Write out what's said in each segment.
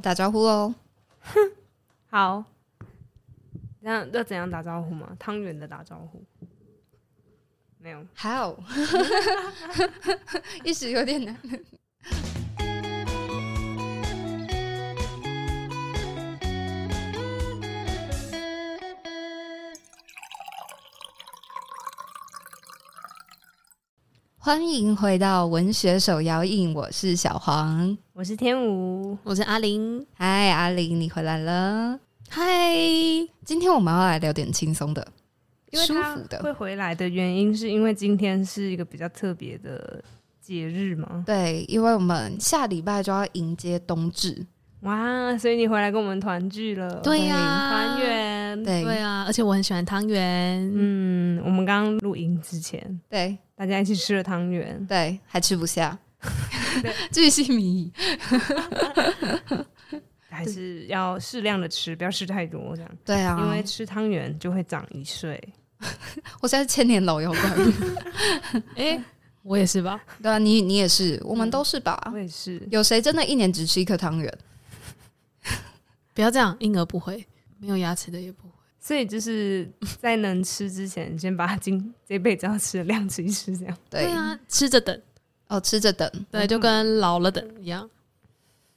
打招呼喽！好，那要怎样打招呼吗？汤圆的打招呼没有？好，一时有点难。欢迎回到文学手摇印，我是小黄，我是天武，我是阿玲。嗨，阿玲，你回来了。嗨，今天我们要来聊点轻松的、舒服的。会回来的原因是因为今天是一个比较特别的节日吗？对，因为我们下礼拜就要迎接冬至。哇，所以你回来跟我们团聚了。对呀、啊，团圆。对对啊，而且我很喜欢汤圆。嗯，我们刚刚录音之前，对。大家一起吃了汤圆，对，还吃不下，巨细靡遗，还是要适量的吃，不要吃太多，这样。对啊，因为吃汤圆就会长一岁。我现在是千年老妖怪，哎、欸，我也是吧？对啊，你你也是，我们都是吧？嗯、我也是。有谁真的一年只吃一颗汤圆？不要这样，婴儿不会，没有牙齿的也不会。所以就是在能吃之前，先把它今这辈子要吃的量吃一吃，这样。对，对啊，吃着等，哦，吃着等，对，就跟老了等一样。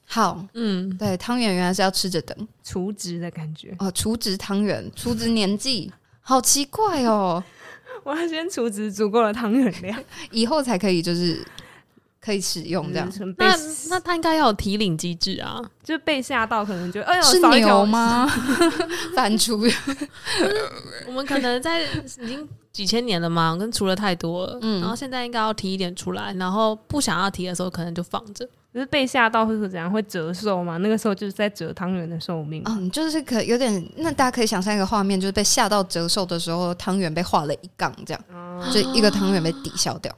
好，嗯，对，汤圆原来是要吃着等，储值的感觉。哦，储值汤圆，储值年纪，好奇怪哦。我要先储值足够的汤圆量，以后才可以就是。可以使用这样，那那他应该要有提领机制啊，就被吓到，可能就哎呦，是牛吗？反刍，我们可能在已经几千年了嘛，跟除了太多了，嗯，然后现在应该要提一点出来，然后不想要提的时候，可能就放着。就是被吓到会是怎样？会折寿吗？那个时候就是在折汤圆的寿命。嗯，就是可有点，那大家可以想象一个画面，就是被吓到折寿的时候，汤圆被画了一杠，这样，嗯、就一个汤圆被抵消掉。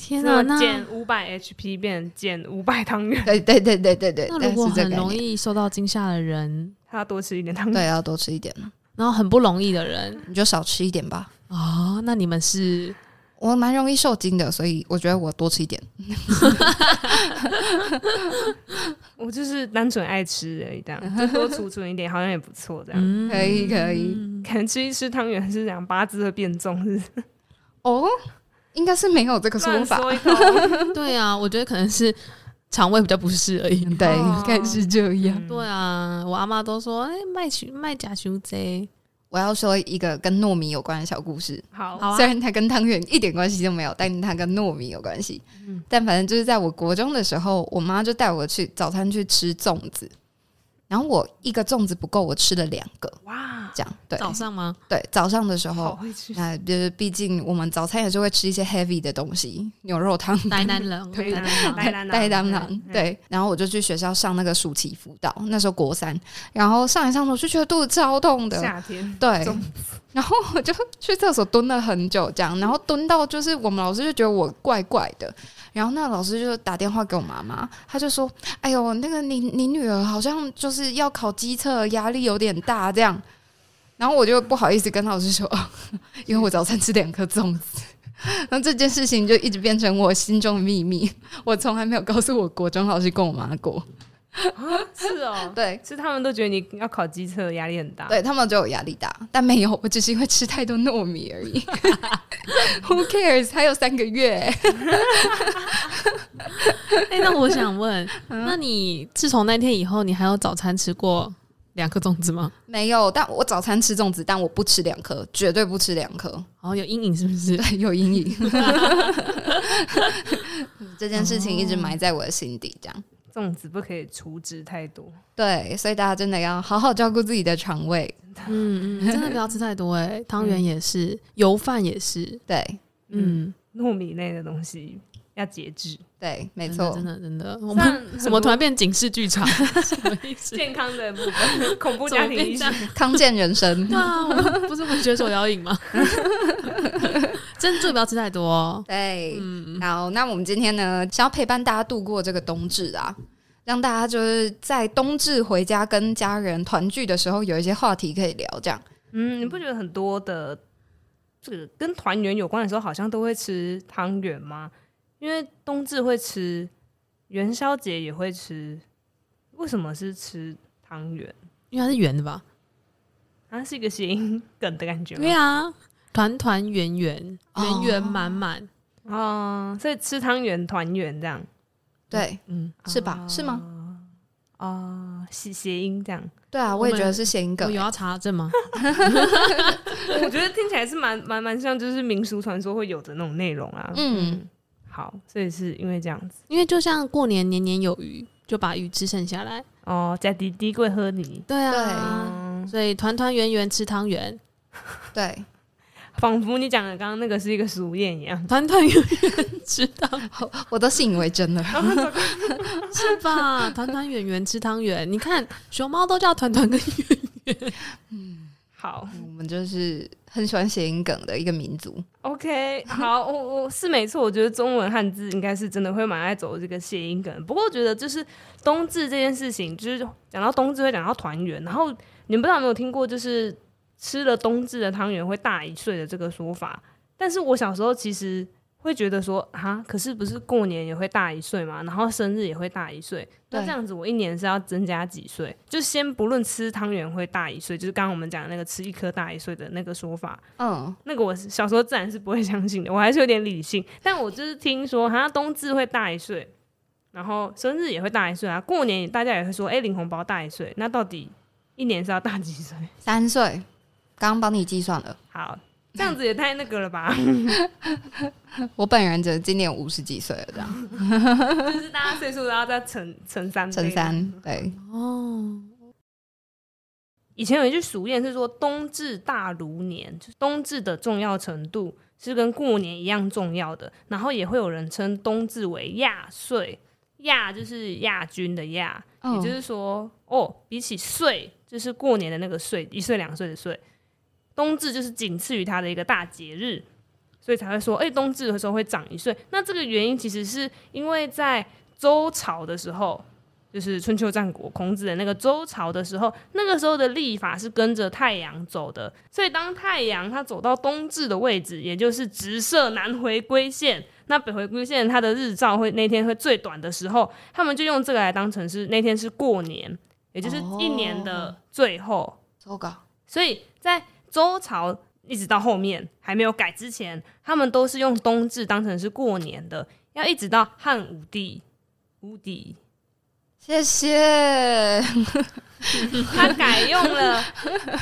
天啊！那减五百 HP 变减五百汤圆。对对对对对对。那如果很容易受到惊吓的人，他要多吃一点汤圆。对，要多吃一点。然后很不容易的人，你就少吃一点吧。哦，那你们是？我蛮容易受惊的，所以我觉得我多吃一点。我就是单纯爱吃而已，这样就多储存一点，好像也不错。这样、嗯、可以可以，可能吃一吃汤圆是这样，八字会变重是，是？哦。应该是没有这个说法，对啊，我觉得可能是肠胃比较不适而已，对，应该是这样。嗯、对啊，我阿妈都说，哎、欸，卖去卖假修贼。我要说一个跟糯米有关的小故事，好，虽然它跟汤圆一点关系都没有，但它跟糯米有关系。嗯、但反正就是在我国中的时候，我妈就带我去早餐去吃粽子。然后我一个粽子不够，我吃了两个。哇，这样对。早上吗？对，早上的时候。那就是毕竟我们早餐也是会吃一些 heavy 的东西，牛肉汤。呆男人，呆男人，呆男人。对。然后我就去学校上那个暑期辅导，那时候国三。然后上一上我就觉得肚子超痛的。夏天。对。然后我就去厕所蹲了很久，这样，然后蹲到就是我们老师就觉得我怪怪的。然后那老师就打电话给我妈妈，他就说：“哎呦，那个你你女儿好像就是要考机测，压力有点大这样。”然后我就不好意思跟老师说，因为我早餐吃两颗粽子。那这件事情就一直变成我心中的秘密，我从来没有告诉我国中老师跟我妈过。啊，是哦，对，是他们都觉得你要考机测压力很大，对他们就有压力大，但没有，我只是因为吃太多糯米而已。Who cares？还有三个月。哎、欸，那我想问，嗯、那你自从那天以后，你还有早餐吃过两颗粽子吗？没有，但我早餐吃粽子，但我不吃两颗，绝对不吃两颗。哦，有阴影是不是？有阴影。这件事情一直埋在我的心底，这样。粽子不可以储值太多，对，所以大家真的要好好照顾自己的肠胃。嗯嗯，真的不要吃太多哎，汤圆也是，油饭也是，对，嗯，糯米类的东西要节制。对，没错，真的真的。我们怎么突然变警示剧场？什么意思？健康的部分，恐怖家庭医生，康健人生。对啊，不是文学手摇影吗？真的，不要吃太多哦。对，嗯，好，那我们今天呢，想要陪伴大家度过这个冬至啊，让大家就是在冬至回家跟家人团聚的时候，有一些话题可以聊。这样，嗯，你不觉得很多的这个跟团圆有关的时候，好像都会吃汤圆吗？因为冬至会吃，元宵节也会吃，为什么是吃汤圆？因为它是圆的吧？它是一个谐音梗的感觉。对啊，团团圆圆，圆圆满满哦，所以吃汤圆团圆这样。对，嗯，是吧？是吗？哦，谐谐音这样。对啊，我也觉得是谐音梗。有要查证吗？我觉得听起来是蛮蛮蛮像，就是民俗传说会有的那种内容啊。嗯，好，所以是因为这样子，因为就像过年年年有余，就把鱼吃剩下来。哦，在滴滴贵喝你。对啊。所以团团圆圆吃汤圆，对，仿佛你讲的刚刚那个是一个俗谚一样，团团圆圆吃汤，我都信以为真了，是吧？团团圆圆吃汤圆，你看熊猫都叫团团跟圆圆，嗯，好，我们就是很喜欢谐音梗的一个民族。OK，好，我我是没错，我觉得中文汉字应该是真的会蛮爱走这个谐音梗，不过我觉得就是冬至这件事情，就是讲到冬至会讲到团圆，然后。你们不知道有没有听过，就是吃了冬至的汤圆会大一岁的这个说法？但是我小时候其实会觉得说，啊，可是不是过年也会大一岁嘛？然后生日也会大一岁，那这样子我一年是要增加几岁？就先不论吃汤圆会大一岁，就是刚刚我们讲的那个吃一颗大一岁的那个说法，嗯，那个我小时候自然是不会相信的，我还是有点理性。但我就是听说，好像冬至会大一岁，然后生日也会大一岁啊，过年大家也会说，哎，领红包大一岁，那到底？一年是要大几岁？三岁，刚刚帮你计算了。好，这样子也太那个了吧？我本人只今年五十几岁了，这样。就是大家岁数都要再乘乘三，乘三，对。哦。以前有一句俗谚是说“冬至大如年”，就是冬至的重要程度是跟过年一样重要的。然后也会有人称冬至为亚岁，亚就是亚军的亚，哦、也就是说，哦，比起岁。就是过年的那个岁，一岁两岁的岁，冬至就是仅次于它的一个大节日，所以才会说，哎、冬至的时候会长一岁。那这个原因其实是因为在周朝的时候，就是春秋战国孔子的那个周朝的时候，那个时候的历法是跟着太阳走的，所以当太阳它走到冬至的位置，也就是直射南回归线，那北回归线它的日照会那天会最短的时候，他们就用这个来当成是那天是过年。也就是一年的最后，所以在周朝一直到后面还没有改之前，他们都是用冬至当成是过年的，要一直到汉武帝，武帝，谢谢，他改用了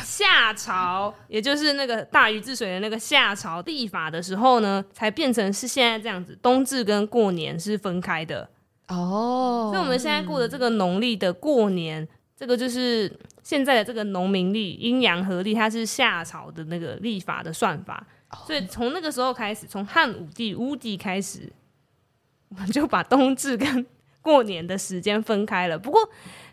夏朝，也就是那个大禹治水的那个夏朝历法的时候呢，才变成是现在这样子，冬至跟过年是分开的。哦，所以我们现在过的这个农历的过年。这个就是现在的这个农民历，阴阳合历，它是夏朝的那个历法的算法，所以从那个时候开始，从汉武帝武帝开始，我们就把冬至跟过年的时间分开了。不过，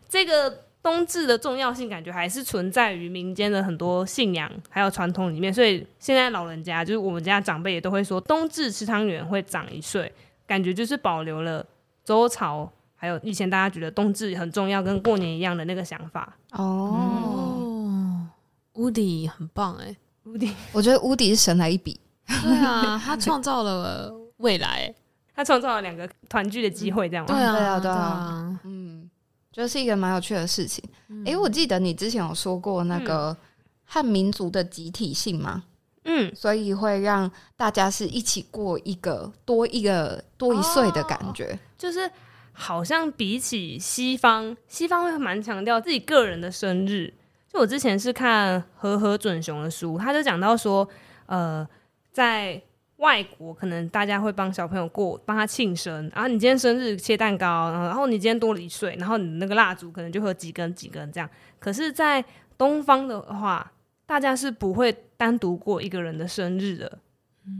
这个冬至的重要性感觉还是存在于民间的很多信仰还有传统里面，所以现在老人家就是我们家长辈也都会说，冬至吃汤圆会长一岁，感觉就是保留了周朝。还有以前大家觉得冬至很重要，跟过年一样的那个想法哦。乌迪很棒哎，乌迪，我觉得乌迪是神来一笔。对啊，他创造了未来，他创造了两个团聚的机会，这样吗？对啊，对啊，对啊。嗯，觉得是一个蛮有趣的事情。哎，我记得你之前有说过那个汉民族的集体性吗？嗯，所以会让大家是一起过一个多一个多一岁的感觉，就是。好像比起西方，西方会蛮强调自己个人的生日。就我之前是看和和准雄的书，他就讲到说，呃，在外国可能大家会帮小朋友过，帮他庆生啊，你今天生日切蛋糕，然后你今天多了一岁，然后你那个蜡烛可能就会几根几根这样。可是，在东方的话，大家是不会单独过一个人的生日的。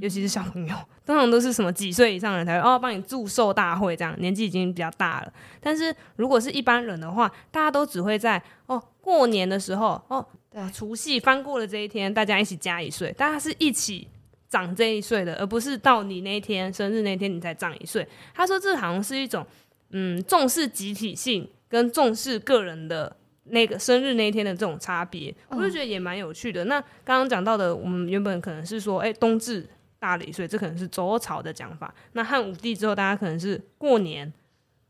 尤其是小朋友，通常都是什么几岁以上的人才会哦帮你祝寿大会这样，年纪已经比较大了。但是如果是一般人的话，大家都只会在哦过年的时候哦，对，除夕翻过了这一天，大家一起加一岁，大家是一起长这一岁的，而不是到你那天生日那天你才长一岁。他说这好像是一种嗯重视集体性跟重视个人的那个生日那一天的这种差别，我就觉得也蛮有趣的。嗯、那刚刚讲到的，我们原本可能是说，哎，冬至。大了一岁，这可能是周朝的讲法。那汉武帝之后，大家可能是过年，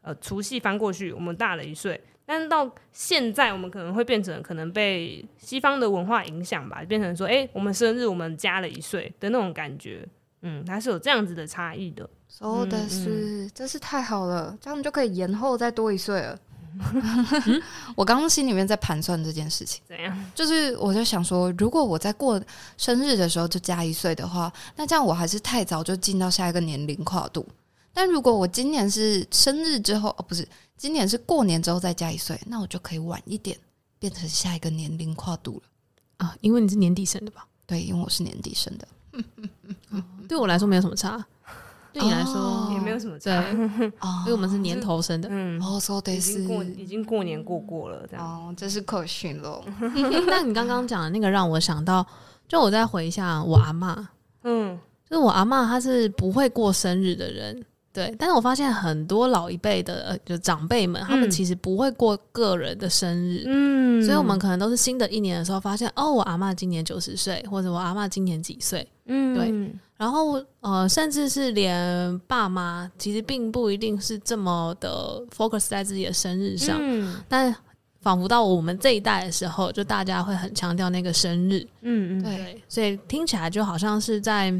呃，除夕翻过去，我们大了一岁。但是到现在，我们可能会变成可能被西方的文化影响吧，变成说，哎、欸，我们生日我们加了一岁的那种感觉。嗯，它是有这样子的差异的。说的是，真是太好了，这样就可以延后再多一岁了。我刚刚心里面在盘算这件事情，怎样？就是我就想说，如果我在过生日的时候就加一岁的话，那这样我还是太早就进到下一个年龄跨度。但如果我今年是生日之后，哦，不是，今年是过年之后再加一岁，那我就可以晚一点变成下一个年龄跨度了啊！因为你是年底生的吧？对，因为我是年底生的。对我来说没有什么差。对你来说、哦、也没有什么差，对，因为我们是年头生的，嗯，哦，说的是已经过已经过年过过了，这样。哦，这是可训喽。那你刚刚讲的那个让我想到，就我再回一下我阿嬷，嗯，就是我阿嬷她是不会过生日的人。对，但是我发现很多老一辈的呃，就长辈们，他们其实不会过个人的生日，嗯，所以我们。可能都是新的一年的时候发现，哦，我阿嬷今年九十岁，或者我阿嬷今年几岁，嗯，对，然后呃，甚至是连爸妈，其实并不一定是这么的 focus 在自己的生日上，嗯，但仿佛到我们这一代的时候，就大家会很强调那个生日，嗯嗯，对，所以听起来就好像是在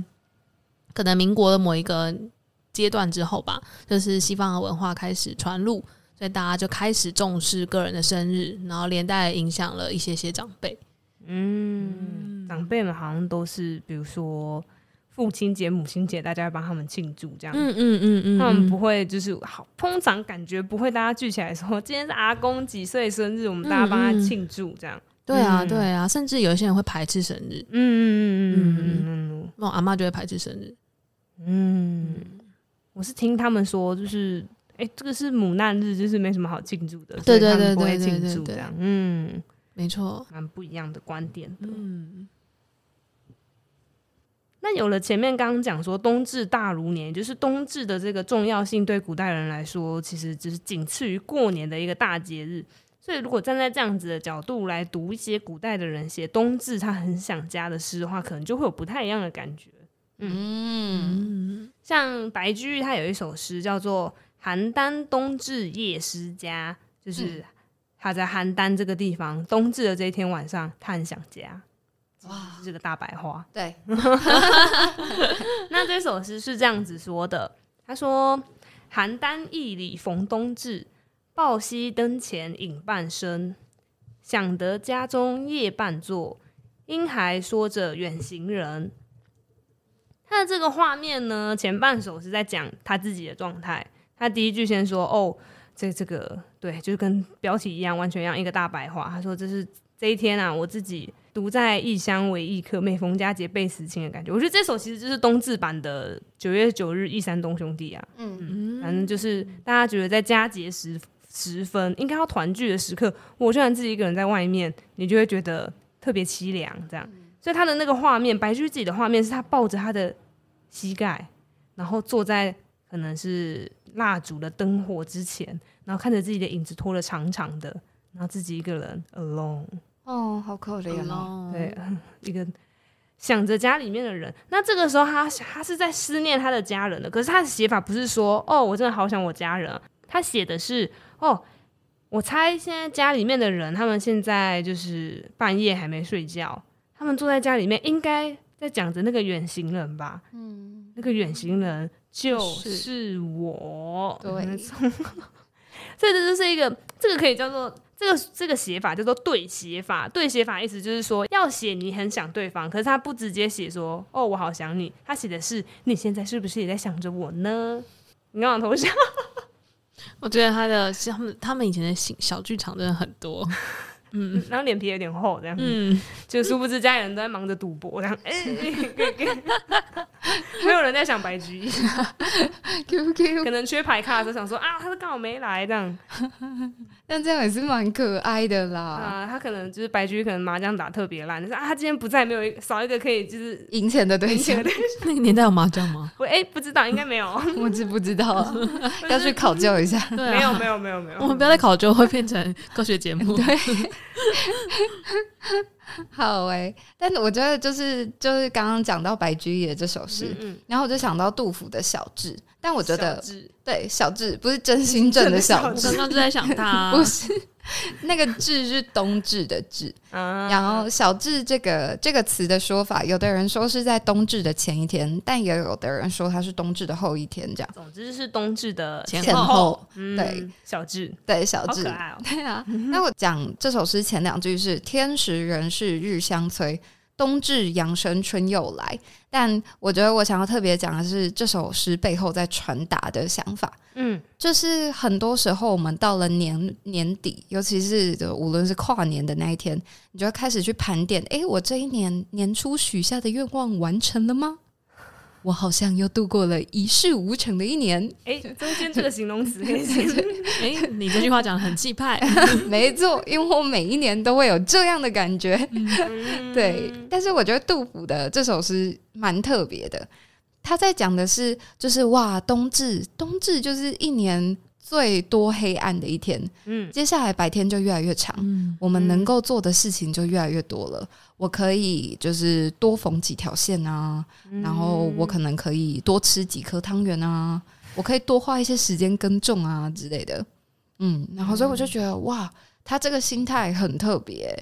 可能民国的某一个。阶段之后吧，就是西方的文化开始传入，所以大家就开始重视个人的生日，然后连带影响了一些些长辈。嗯，长辈们好像都是，比如说父亲节、母亲节，大家会帮他们庆祝这样。嗯嗯嗯嗯，他们不会就是好，通常感觉不会大家聚起来说今天是阿公几岁生日，我们大家帮他庆祝这样。对啊对啊，甚至有一些人会排斥生日。嗯嗯嗯嗯嗯嗯，那我阿妈就会排斥生日。嗯。我是听他们说，就是哎、欸，这个是母难日，就是没什么好庆祝的，对对对对，不会庆祝这样。嗯，没错，蛮不一样的观点的。嗯，那有了前面刚刚讲说冬至大如年，就是冬至的这个重要性，对古代人来说，其实只是仅次于过年的一个大节日。所以，如果站在这样子的角度来读一些古代的人写冬至他很想家的诗的话，可能就会有不太一样的感觉。嗯，像白居易他有一首诗叫做《邯郸冬至夜思家》，就是他在邯郸这个地方冬至的这一天晚上，他很想家。哇，这个大白话。对，那这首诗是这样子说的：他说，邯郸驿里逢冬至，抱膝灯前影半生。想得家中夜半坐，婴孩说着远行人。他的这个画面呢，前半首是在讲他自己的状态。他第一句先说：“哦，这这个对，就是跟标题一样，完全一样，一个大白话。”他说：“这是这一天啊，我自己独在异乡为异客，每逢佳节倍思亲的感觉。”我觉得这首其实就是冬至版的《九月九日忆山东兄弟》啊。嗯嗯，反正就是大家觉得在佳节时时分应该要团聚的时刻，我居然自己一个人在外面，你就会觉得特别凄凉，这样。所以他的那个画面，白居易自己的画面是他抱着他的膝盖，然后坐在可能是蜡烛的灯火之前，然后看着自己的影子拖得长长的，然后自己一个人 alone。哦，好可怜哦。对，一个想着家里面的人。那这个时候他他是在思念他的家人的，可是他的写法不是说哦，我真的好想我家人。他写的是哦，我猜现在家里面的人，他们现在就是半夜还没睡觉。他们坐在家里面，应该在讲着那个远行人吧？嗯，那个远行人就是我。是对，所以这就是一个，这个可以叫做这个这个写法叫做对写法。对写法意思就是说，要写你很想对方，可是他不直接写说“哦，我好想你”，他写的是“你现在是不是也在想着我呢？”你看我头像？我觉得他的他们他们以前的小小剧场真的很多。嗯，然后脸皮有点厚，这样，嗯，就殊不知家里人都在忙着赌博，这样，哎、欸，没有人在想白居易，Q Q，可能缺牌卡的时候想说啊，他是刚好没来这样，但这样也是蛮可爱的啦。啊，他可能就是白居易，可能麻将打特别烂，就是啊，他今天不在，没有一少一个可以就是赢钱的对象。那个年代有麻将吗？我哎、欸，不知道，应该没有，我知不知道，要去考究一下。对啊、没有，没有，没有，没有，我们不要再考究，会变成科学节目。对。哈哈哈哈。好哎、欸，但是我觉得就是就是刚刚讲到白居易这首诗，嗯嗯。然后我就想到杜甫的小智，但我觉得小对小智不是真心正的小智，我刚刚就在想他、啊，不是。那个“志”是冬至的“至”，然后“小智”这个这个词的说法，有的人说是在冬至的前一天，但也有的人说它是冬至的后一天。这样，总之是冬至的前后。前后嗯、对，小智，对小智，好可爱哦。对啊，那我讲这首诗前两句是“天时人事日相催”。冬至阳生春又来，但我觉得我想要特别讲的是这首诗背后在传达的想法。嗯，就是很多时候我们到了年年底，尤其是无论是跨年的那一天，你就要开始去盘点：哎，我这一年年初许下的愿望完成了吗？我好像又度过了一事无成的一年。哎，中间这个形容词 哎，你这句话讲的很气派。没错，因为我每一年都会有这样的感觉。嗯、对，但是我觉得杜甫的这首诗蛮特别的。他在讲的是，就是哇，冬至，冬至就是一年最多黑暗的一天。嗯，接下来白天就越来越长，嗯、我们能够做的事情就越来越多了。我可以就是多缝几条线啊，嗯、然后我可能可以多吃几颗汤圆啊，我可以多花一些时间耕种啊之类的，嗯，然后所以我就觉得、嗯、哇，他这个心态很特别，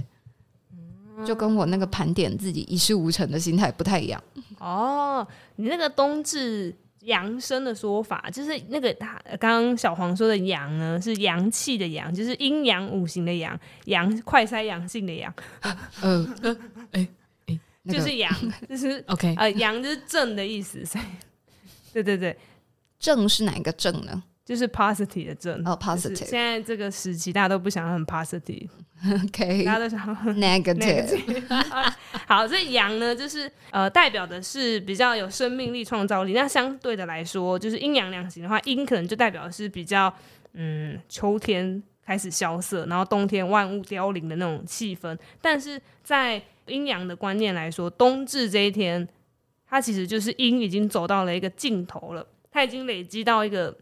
就跟我那个盘点自己一事无成的心态不太一样。哦，你那个冬至。阳生的说法就是那个他刚刚小黄说的阳呢，是阳气的阳，就是阴阳五行的阳，阳快塞阳性的阳。嗯 呃，哎哎，就是阳，就是 OK，呃，阳就是正的意思。对对对，正是哪个正呢？就是 positive 的正哦，positive。现在这个时期，大家都不想很 positive。OK，大家都想 negative。好，这阳呢，就是呃，代表的是比较有生命力、创造力。那相对的来说，就是阴阳两行的话，阴可能就代表的是比较嗯，秋天开始萧瑟，然后冬天万物凋零的那种气氛。但是在阴阳的观念来说，冬至这一天，它其实就是阴已经走到了一个尽头了，它已经累积到一个。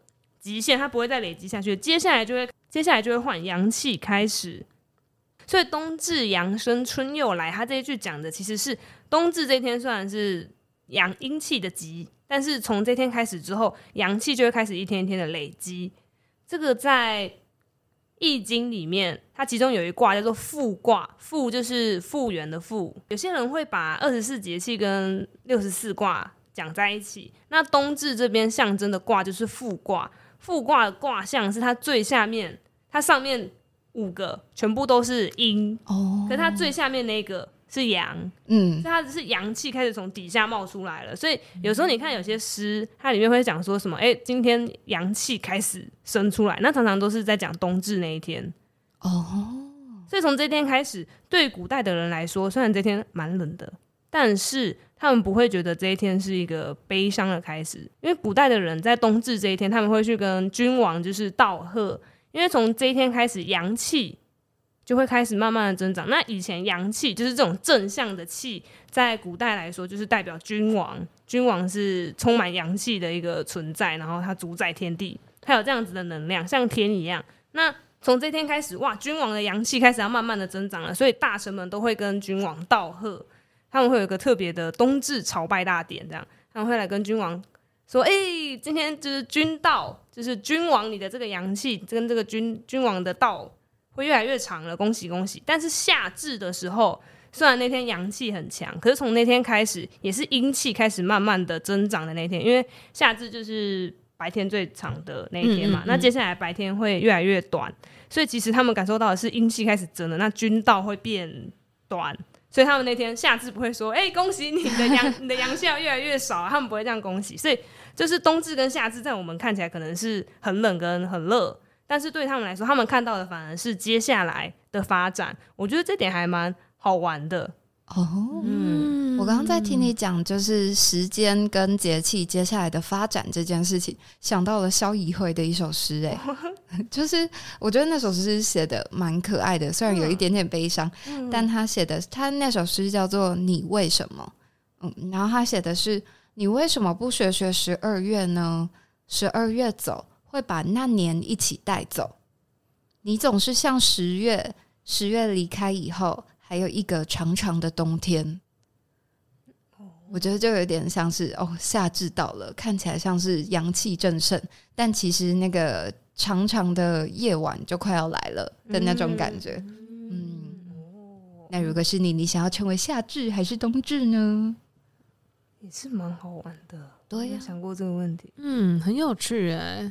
极限，它不会再累积下去，接下来就会，接下来就会换阳气开始。所以冬至阳生春又来，他这一句讲的其实是冬至这天虽然是阳阴气的极，但是从这天开始之后，阳气就会开始一天一天的累积。这个在易经里面，它其中有一卦叫做复卦，复就是复原的复。有些人会把二十四节气跟六十四卦讲在一起，那冬至这边象征的卦就是复卦。复卦的卦象是它最下面，它上面五个全部都是阴。哦，可是它最下面那个是阳，嗯，所以它只是阳气开始从底下冒出来了。所以有时候你看有些诗，它里面会讲说什么，哎、欸，今天阳气开始生出来，那常常都是在讲冬至那一天。哦。所以从这天开始，对古代的人来说，虽然这天蛮冷的，但是。他们不会觉得这一天是一个悲伤的开始，因为古代的人在冬至这一天，他们会去跟君王就是道贺，因为从这一天开始，阳气就会开始慢慢的增长。那以前阳气就是这种正向的气，在古代来说就是代表君王，君王是充满阳气的一个存在，然后他主宰天地，他有这样子的能量，像天一样。那从这天开始，哇，君王的阳气开始要慢慢的增长了，所以大臣们都会跟君王道贺。他们会有一个特别的冬至朝拜大典，这样他们会来跟君王说：“哎、欸，今天就是君道，就是君王你的这个阳气跟这个君君王的道会越来越长了，恭喜恭喜！”但是夏至的时候，虽然那天阳气很强，可是从那天开始也是阴气开始慢慢的增长的那天，因为夏至就是白天最长的那一天嘛。嗯嗯嗯，那接下来白天会越来越短，所以其实他们感受到的是阴气开始增了，那君道会变短。所以他们那天夏至不会说：“哎、欸，恭喜你的阳，你的阳气要越来越少。”他们不会这样恭喜。所以就是冬至跟夏至，在我们看起来可能是很冷跟很热，但是对他们来说，他们看到的反而是接下来的发展。我觉得这点还蛮好玩的。哦，嗯，我刚刚在听你讲，就是时间跟节气接下来的发展这件事情，想到了萧怡慧的一首诗，哎，就是我觉得那首诗写的蛮可爱的，虽然有一点点悲伤，嗯、但他写的他那首诗叫做《你为什么》，嗯，然后他写的是你为什么不学学十二月呢？十二月走会把那年一起带走，你总是像十月，十月离开以后。还有一个长长的冬天。我觉得就有点像是哦，夏至到了，看起来像是阳气正盛，但其实那个长长的夜晚就快要来了的那种感觉。嗯，嗯，那如果是你，你想要成为夏至还是冬至呢？也是蛮好玩的。对呀，有想过这个问题。嗯，很有趣哎。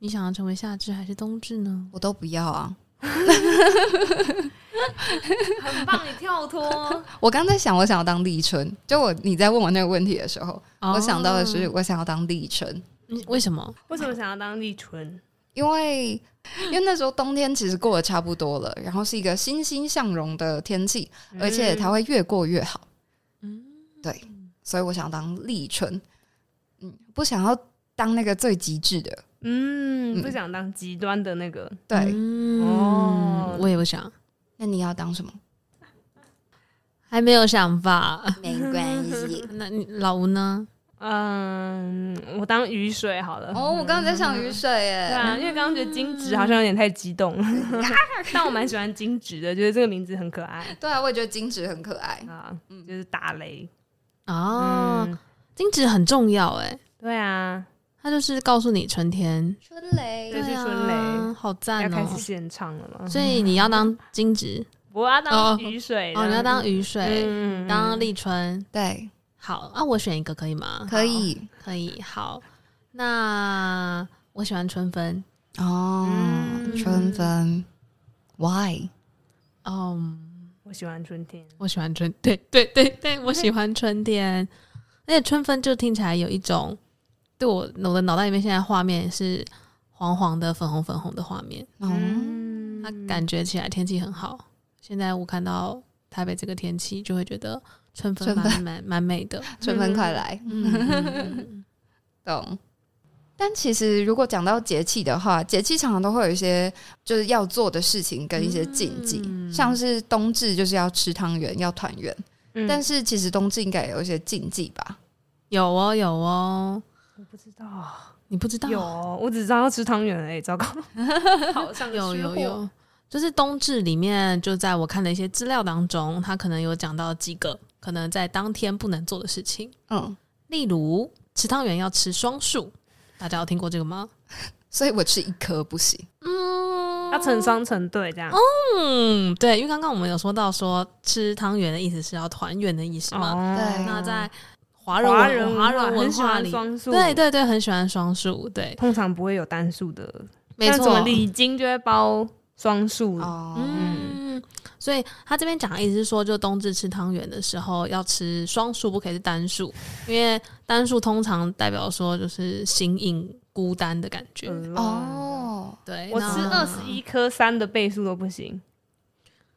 你想要成为夏至还是冬至呢？我都不要啊。很棒，你跳脱。我刚在想，我想要当立春。就我你在问我那个问题的时候，哦、我想到的是，我想要当立春。为什么？为什么想要当立春？因为因为那时候冬天其实过得差不多了，然后是一个欣欣向荣的天气，而且它会越过越好。嗯，对，所以我想当立春。嗯，不想要当那个最极致的。嗯，不想当极端的那个。对，嗯、哦，我也不想。那你要当什么？还没有想法，没关系。那你老吴呢？嗯，我当雨水好了。哦，我刚刚在想雨水耶。对啊，因为刚刚觉得惊蛰好像有点太激动，但我蛮喜欢惊蛰的，觉得这个名字很可爱。对啊，我也觉得惊蛰很可爱啊，就是打雷哦。惊蛰很重要哎。对啊。它就是告诉你春天春雷，对，是春雷，好赞哦！要开始现唱了吗？所以你要当惊蛰，我要当雨水哦，你要当雨水，当立春，对，好啊，我选一个可以吗？可以，可以，好，那我喜欢春分哦，春分，Why？哦，我喜欢春天，我喜欢春，对对对对，我喜欢春天，而且春分就听起来有一种。对我，我的脑袋里面现在画面是黄黄的、粉红粉红的画面。嗯，它感觉起来天气很好。现在我看到台北这个天气，就会觉得春分蛮蛮蛮美的。春分快来，嗯，懂。但其实如果讲到节气的话，节气常常都会有一些就是要做的事情跟一些禁忌，嗯、像是冬至就是要吃汤圆、要团圆。嗯、但是其实冬至应该也有一些禁忌吧？有哦，有哦。我不知道，你不知道？有，我只知道要吃汤圆哎，糟糕！好像有有有，就是冬至里面，就在我看的一些资料当中，他可能有讲到几个可能在当天不能做的事情。嗯，例如吃汤圆要吃双数，大家有听过这个吗？所以我吃一颗不行。嗯，要成双成对这样。嗯，对，因为刚刚我们有说到说吃汤圆的意思是要团圆的意思嘛。哦、对，那在。华人华人华人文化里，对对对，很喜欢双数，对，通常不会有单数的，没错，礼金就会包双数。哦，嗯，所以他这边讲的意思是说，就冬至吃汤圆的时候要吃双数，不可以是单数，因为单数通常代表说就是形影孤单的感觉。哦，对，我吃二十一颗三的倍数都不行。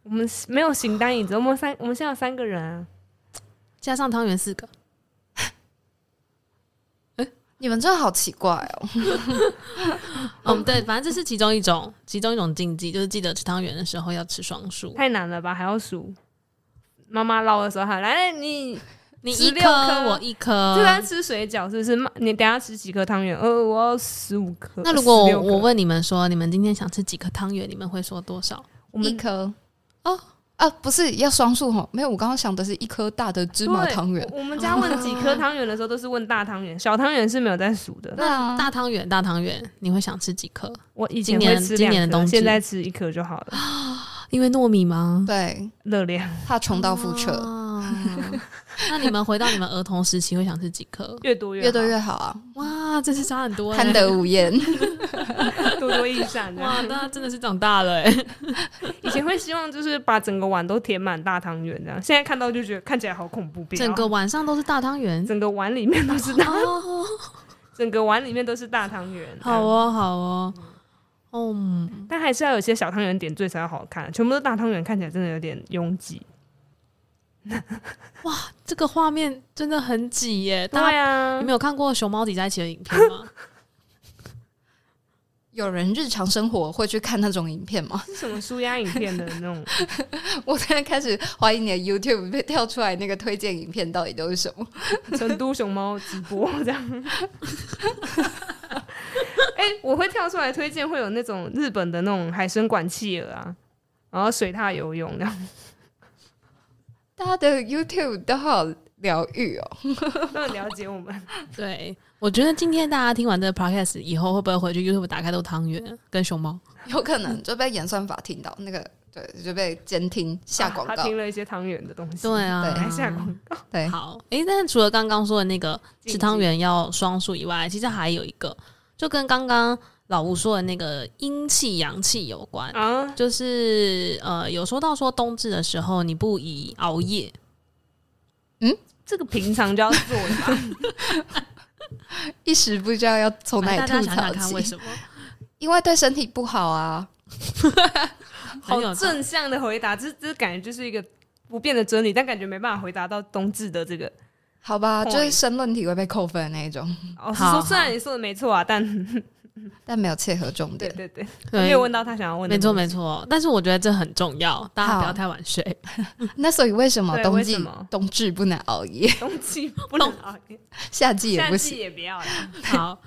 我们没有形单影只，我们三，我们现在有三个人啊，加上汤圆四个。你们真的好奇怪哦！嗯，对，反正这是其中一种，其中一种禁忌，就是记得吃汤圆的时候要吃双数。太难了吧？还要数？妈妈捞的时候，还来你你一颗，我一颗，就在吃水饺，是不是？你等下吃几颗汤圆？呃，我要十五颗。那如果我我问你们说，你们今天想吃几颗汤圆？你们会说多少？我们一颗哦。啊，不是要双数哈？没有，我刚刚想的是一颗大的芝麻汤圆。我们家问几颗汤圆的时候，都是问大汤圆，小汤圆是没有在数的。那大汤圆，大汤圆，你会想吃几颗？我以前会吃两颗，现在吃一颗就好了。因为糯米吗？对，热量怕重蹈覆辙。那你们回到你们儿童时期，会想吃几颗？越多越越多越好啊！哇，真是差很多，贪得无厌，多多益善。哇，那真的是长大了哎！以前会希望就是把整个碗都填满大汤圆这样，现在看到就觉得看起来好恐怖。整个晚上都是大汤圆，整个碗里面都是大，整个碗里面都是大汤圆。好哦，好哦，嗯，但还是要有些小汤圆点缀才要好看，全部都大汤圆看起来真的有点拥挤。哇，这个画面真的很挤耶！对啊，你没有看过熊猫挤在一起的影片吗？有人日常生活会去看那种影片吗？是什么舒压影片的那种？我现在开始怀疑你的 YouTube 被跳出来那个推荐影片到底都是什么？成都熊猫直播这样？哎、欸，我会跳出来推荐，会有那种日本的那种海参馆企鹅啊，然后水獭游泳这样。大家的 YouTube 都好疗愈哦，都很了解我们。对，我觉得今天大家听完这个 Podcast 以后，会不会回去 YouTube 打开都汤圆跟熊猫？有可能就被演算法听到那个。对，就被监听下广告、啊。他听了一些汤圆的东西。对啊，对，还下广告。对，好。诶，但是除了刚刚说的那个吃汤圆要双数以外，其实还有一个，就跟刚刚老吴说的那个阴气阳气有关啊。就是呃，有说到说冬至的时候你不宜熬夜。嗯，这个平常就要做的吧？一时不知道要从哪里吐槽起。大家想想看为什么？因为对身体不好啊。好正向的回答，这这感觉就是一个不变的真理，但感觉没办法回答到冬至的这个，好吧，就是申论题会被扣分的那一种。哦，是说虽然你说的没错啊，但但没有切合重点。对 对对，没有问到他想要问的。没错没错，但是我觉得这很重要，大家不要太晚睡。那所以为什么冬季冬至不能熬夜？冬季不能熬夜，夏季也不行，夏季也不要了。好，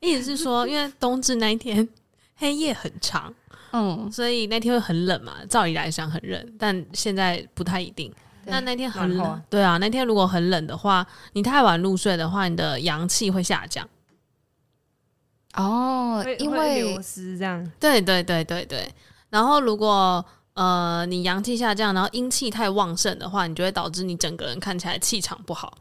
意思是说，因为冬至那一天黑夜很长。嗯，所以那天会很冷嘛？照理来讲很冷，但现在不太一定。那那天很冷，对啊，那天如果很冷的话，你太晚入睡的话，你的阳气会下降。哦，因为流失这样。对对对对对。然后如果呃你阳气下降，然后阴气太旺盛的话，你就会导致你整个人看起来气场不好。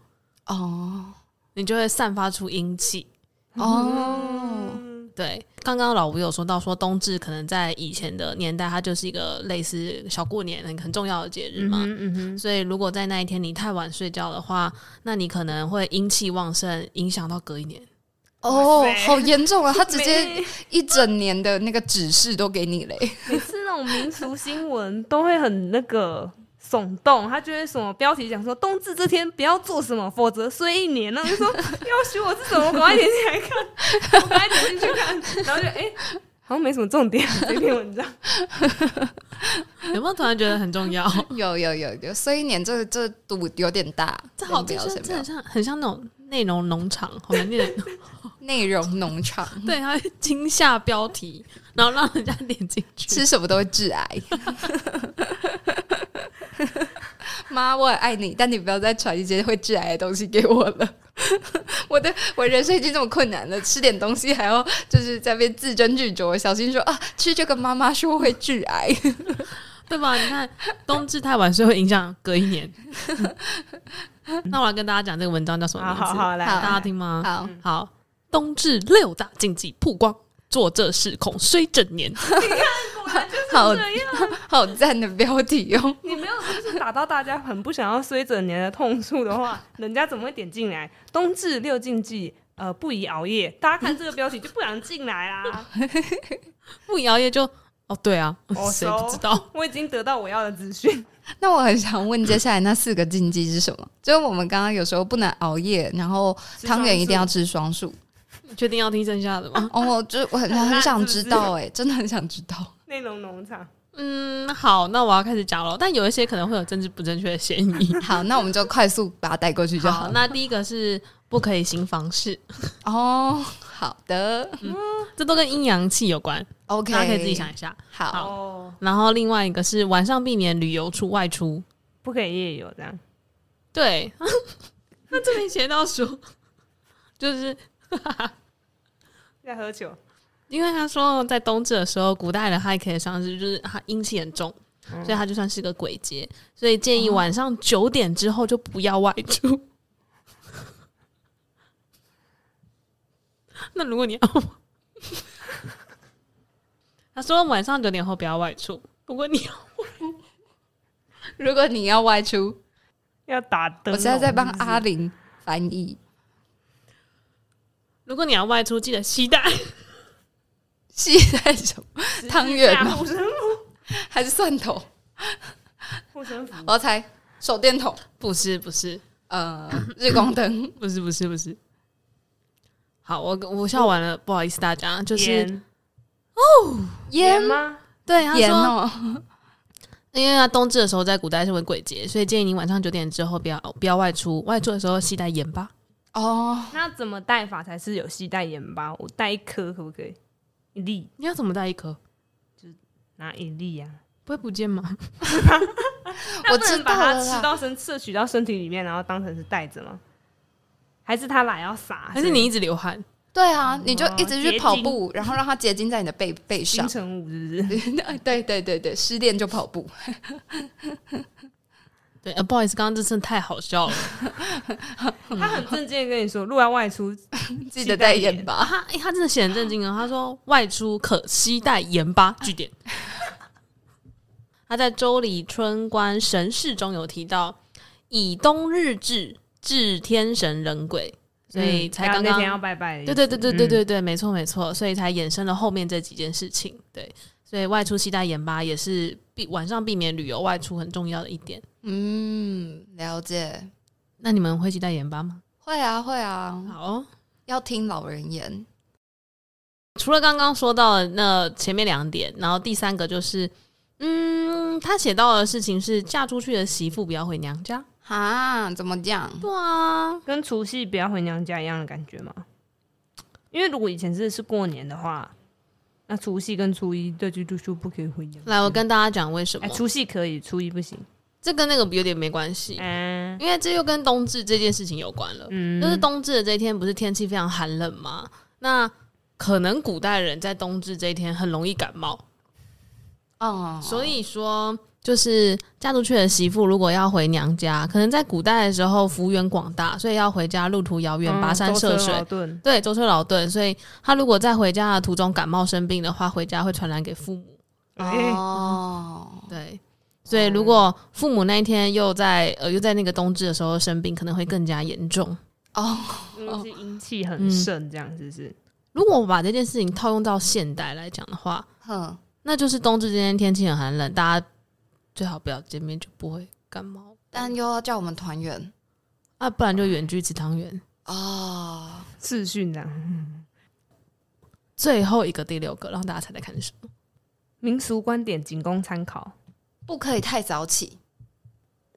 哦，你就会散发出阴气。哦。嗯对，刚刚老吴有说到，说冬至可能在以前的年代，它就是一个类似小过年很很重要的节日嘛。嗯嗯嗯，所以如果在那一天你太晚睡觉的话，那你可能会阴气旺盛，影响到隔一年。哦，好严重啊！他直接一整年的那个指示都给你嘞。每次那种民俗新闻都会很那个。耸动，他就会什么标题讲说冬至这天不要做什么，否则衰一年。然后就说 要许我是什么，赶快点进来看，赶快点进去看。然后就哎、欸，好像没什么重点这篇文章，有没有突然觉得很重要？有有有有，衰一年这这赌有点大，这好像这很像很像那种内容农场后面那种内容农场，对，它会惊吓标题，然后让人家点进去，吃什么都会致癌。妈，我也爱你，但你不要再传一些会致癌的东西给我了。我的我人生已经这么困难了，吃点东西还要就是在那边字斟句酌，小心说啊，吃这个妈妈说会致癌，对吧？你看冬至太晚睡会影响隔一年。那我来跟大家讲这个文章叫什么名字？好，好，好，来，大家听吗？好好，冬至六大禁忌曝光，做这事恐衰整年。你看，果然就是这样，好 好赞的标题哦！你没有就是打到大家很不想要衰整年的痛处的话，人家怎么会点进来？冬至六禁忌，呃，不宜熬夜。大家看这个标题就不想进来啦。不宜熬夜就哦，对啊，谁不知道？我已经得到我要的资讯。那我很想问，接下来那四个禁忌是什么？就是我们刚刚有时候不能熬夜，然后汤圆一定要吃双数。你确定要听剩下的吗？哦，就我很很想知道，哎，真的很想知道。内容农场，嗯，好，那我要开始讲了。但有一些可能会有政治不正确的嫌疑。好，那我们就快速把它带过去就好。好，那第一个是不可以行房事。哦，好的，嗯，这都跟阴阳气有关。OK，大家可以自己想一下。好，好，然后另外一个是晚上避免旅游出外出，不可以夜游，这样。对，那这边写到说，就是。在喝酒，因为他说在冬至的时候，古代的还可以上是就是他阴气很重，嗯、所以他就算是个鬼节，所以建议晚上九点之后就不要外出。那如果你要，他说晚上九点后不要外出。如果你要，如果你要外出，要打灯。我现在在帮阿玲翻译。如果你要外出，记得携带携带什么？汤圆吗？还是蒜头？护身符？我要猜手电筒？不是，不是。呃，日光灯？不是，不是，不是。好，我我笑完了，不好意思大家，就是哦，盐吗？对，他说，哦，因为他冬至的时候在古代是为鬼节，所以建议你晚上九点之后不要不要外出，外出的时候携带盐巴。哦，oh, 那怎么带法才是有携带盐巴？我带一颗可不可以？一粒？你要怎么带一颗？就是拿一粒呀、啊。不会不见吗？我知道把它吃到身摄取到身体里面，然后当成是带着吗？还是他懒要撒？还是你一直流汗？对啊，你就一直去跑步，然后让它结晶在你的背背上。金城武是不是？对对对对，失恋就跑步。对，呃，不好意思，刚刚这真的太好笑了。他很正经的跟你说，如果要外出，记得带盐巴。他哎，他真的写很正经啊。他说外出可携带盐巴。据点。他在《周礼春官神事》中有提到，以冬日至，治天神人鬼。所以才刚刚那天要拜拜，对对对对对对对，没错没错，所以才衍生了后面这几件事情。对，所以外出携带盐巴也是避晚上避免旅游外出很重要的一点。嗯，了解。那你们会携带盐巴吗？会啊会啊。好哦，要听老人言。除了刚刚说到的那前面两点，然后第三个就是，嗯，他写到的事情是嫁出去的媳妇不要回娘家。啊，怎么讲？对啊，跟除夕不要回娘家一样的感觉吗？因为如果以前是是过年的话，那除夕跟初一对就就就不可以回娘家。来，我跟大家讲为什么？欸、除夕可以，初一不行。这跟那个有点没关系，嗯，因为这又跟冬至这件事情有关了。嗯，就是冬至的这一天，不是天气非常寒冷吗？那可能古代人在冬至这一天很容易感冒。哦，所以说。就是嫁出去的媳妇，如果要回娘家，可能在古代的时候幅员广大，所以要回家路途遥远，跋山涉水，对，舟车劳顿。所以他如果在回家的途中感冒生病的话，回家会传染给父母。哦，对，所以如果父母那一天又在呃又在那个冬至的时候生病，可能会更加严重。哦，因为是阴气很盛，这样是不是？如果我把这件事情套用到现代来讲的话，哼，那就是冬至这天天气很寒冷，大家。最好不要见面，就不会感冒。但又要叫我们团圆啊，不然就远距吃汤圆啊，视讯这样。最后一个第六个，让大家猜猜看是什么？民俗观点仅供参考，不可以太早起。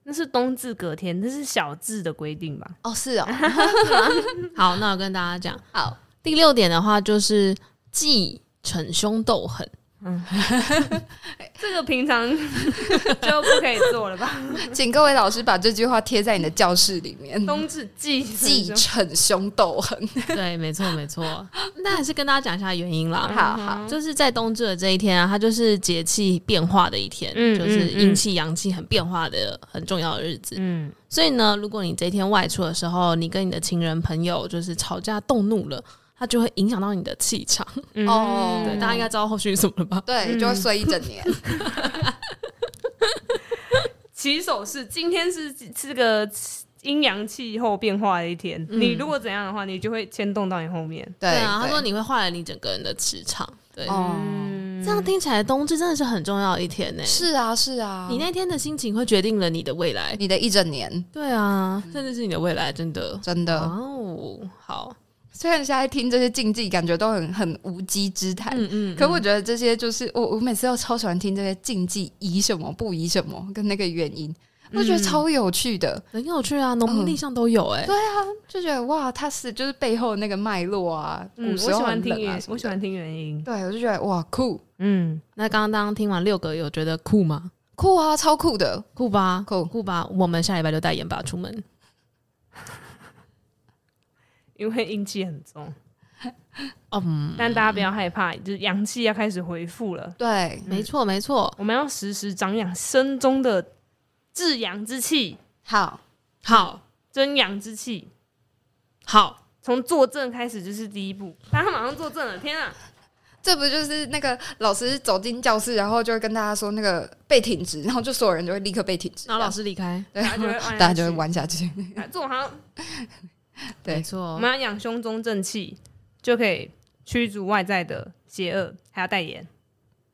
那是冬至隔天，那是小字的规定吧？哦，是哦。好，那我跟大家讲，好，第六点的话就是忌逞凶斗狠。嗯，这个平常 就不可以做了吧？请各位老师把这句话贴在你的教室里面。冬至忌忌逞凶斗狠，对，没错没错。那还是跟大家讲一下原因啦。好好，就是在冬至的这一天啊，它就是节气变化的一天，嗯、就是阴气阳气很变化的很重要的日子。嗯，所以呢，如果你这一天外出的时候，你跟你的情人朋友就是吵架动怒了。它就会影响到你的气场哦，对，大家应该知道后续是什么了吧？对，就会睡一整年。起手是今天是是个阴阳气候变化的一天，你如果怎样的话，你就会牵动到你后面。对啊，他说你会坏了你整个人的磁场。对，这样听起来冬至真的是很重要的一天呢。是啊，是啊，你那天的心情会决定了你的未来，你的一整年。对啊，甚至是你的未来，真的，真的哦，好。虽然现在听这些禁忌，感觉都很很无稽之谈，嗯嗯，可我觉得这些就是我我每次都超喜欢听这些禁忌，以什么不以什么，跟那个原因，我觉得超有趣的，很有趣啊，农历上都有哎，对啊，就觉得哇，它是就是背后那个脉络啊，嗯，我喜欢听原，我喜欢听原因，对，我就觉得哇酷，嗯，那刚刚听完六个，有觉得酷吗？酷啊，超酷的，酷吧，酷。酷吧，我们下礼拜就带盐巴出门，因为阴气很重。嗯，但大家不要害怕，就是阳气要开始恢复了。对，没错，没错，我们要时时长养身中的至阳之气。好，好，真阳之气。好，从坐正开始就是第一步。大家马上坐正了，天啊！这不就是那个老师走进教室，然后就会跟大家说那个背挺直，然后就所有人就会立刻背挺直，然后老师离开，对，大家就会 弯下去。坐好。对，没错，我们要养胸中正气，就可以驱逐外在的邪恶，还要代言。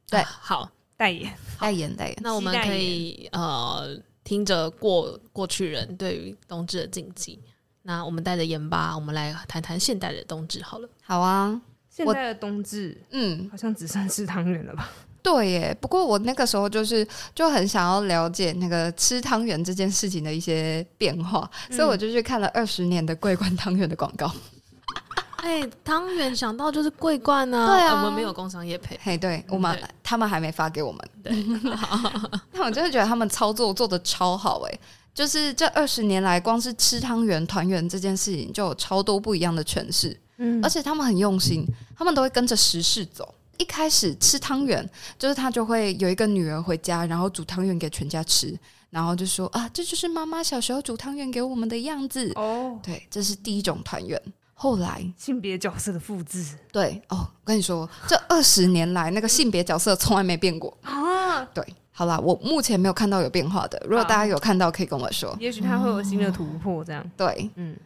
对，啊、好，代言，代言代言。那我们可以呃，听着过过去人对于冬至的禁忌。那我们带着盐巴，我们来谈谈现代的冬至好了。好啊，现在的冬至，嗯，好像只剩吃汤圆了吧？对耶，不过我那个时候就是就很想要了解那个吃汤圆这件事情的一些变化，嗯、所以我就去看了二十年的桂冠汤圆的广告。哎，汤圆想到就是桂冠呢。对啊，我们没有工商业配。嘿，对我们他们还没发给我们。对，那我真的觉得他们操作做的超好哎，就是这二十年来，光是吃汤圆、团圆这件事情就有超多不一样的诠释。嗯，而且他们很用心，他们都会跟着时事走。一开始吃汤圆，就是他就会有一个女儿回家，然后煮汤圆给全家吃，然后就说啊，这就是妈妈小时候煮汤圆给我们的样子。哦，对，这是第一种团圆。后来性别角色的复制，对哦，我跟你说，这二十年来那个性别角色从来没变过啊。对，好啦，我目前没有看到有变化的。如果大家有看到，可以跟我说。也许他会有新的突破，这样。对，嗯。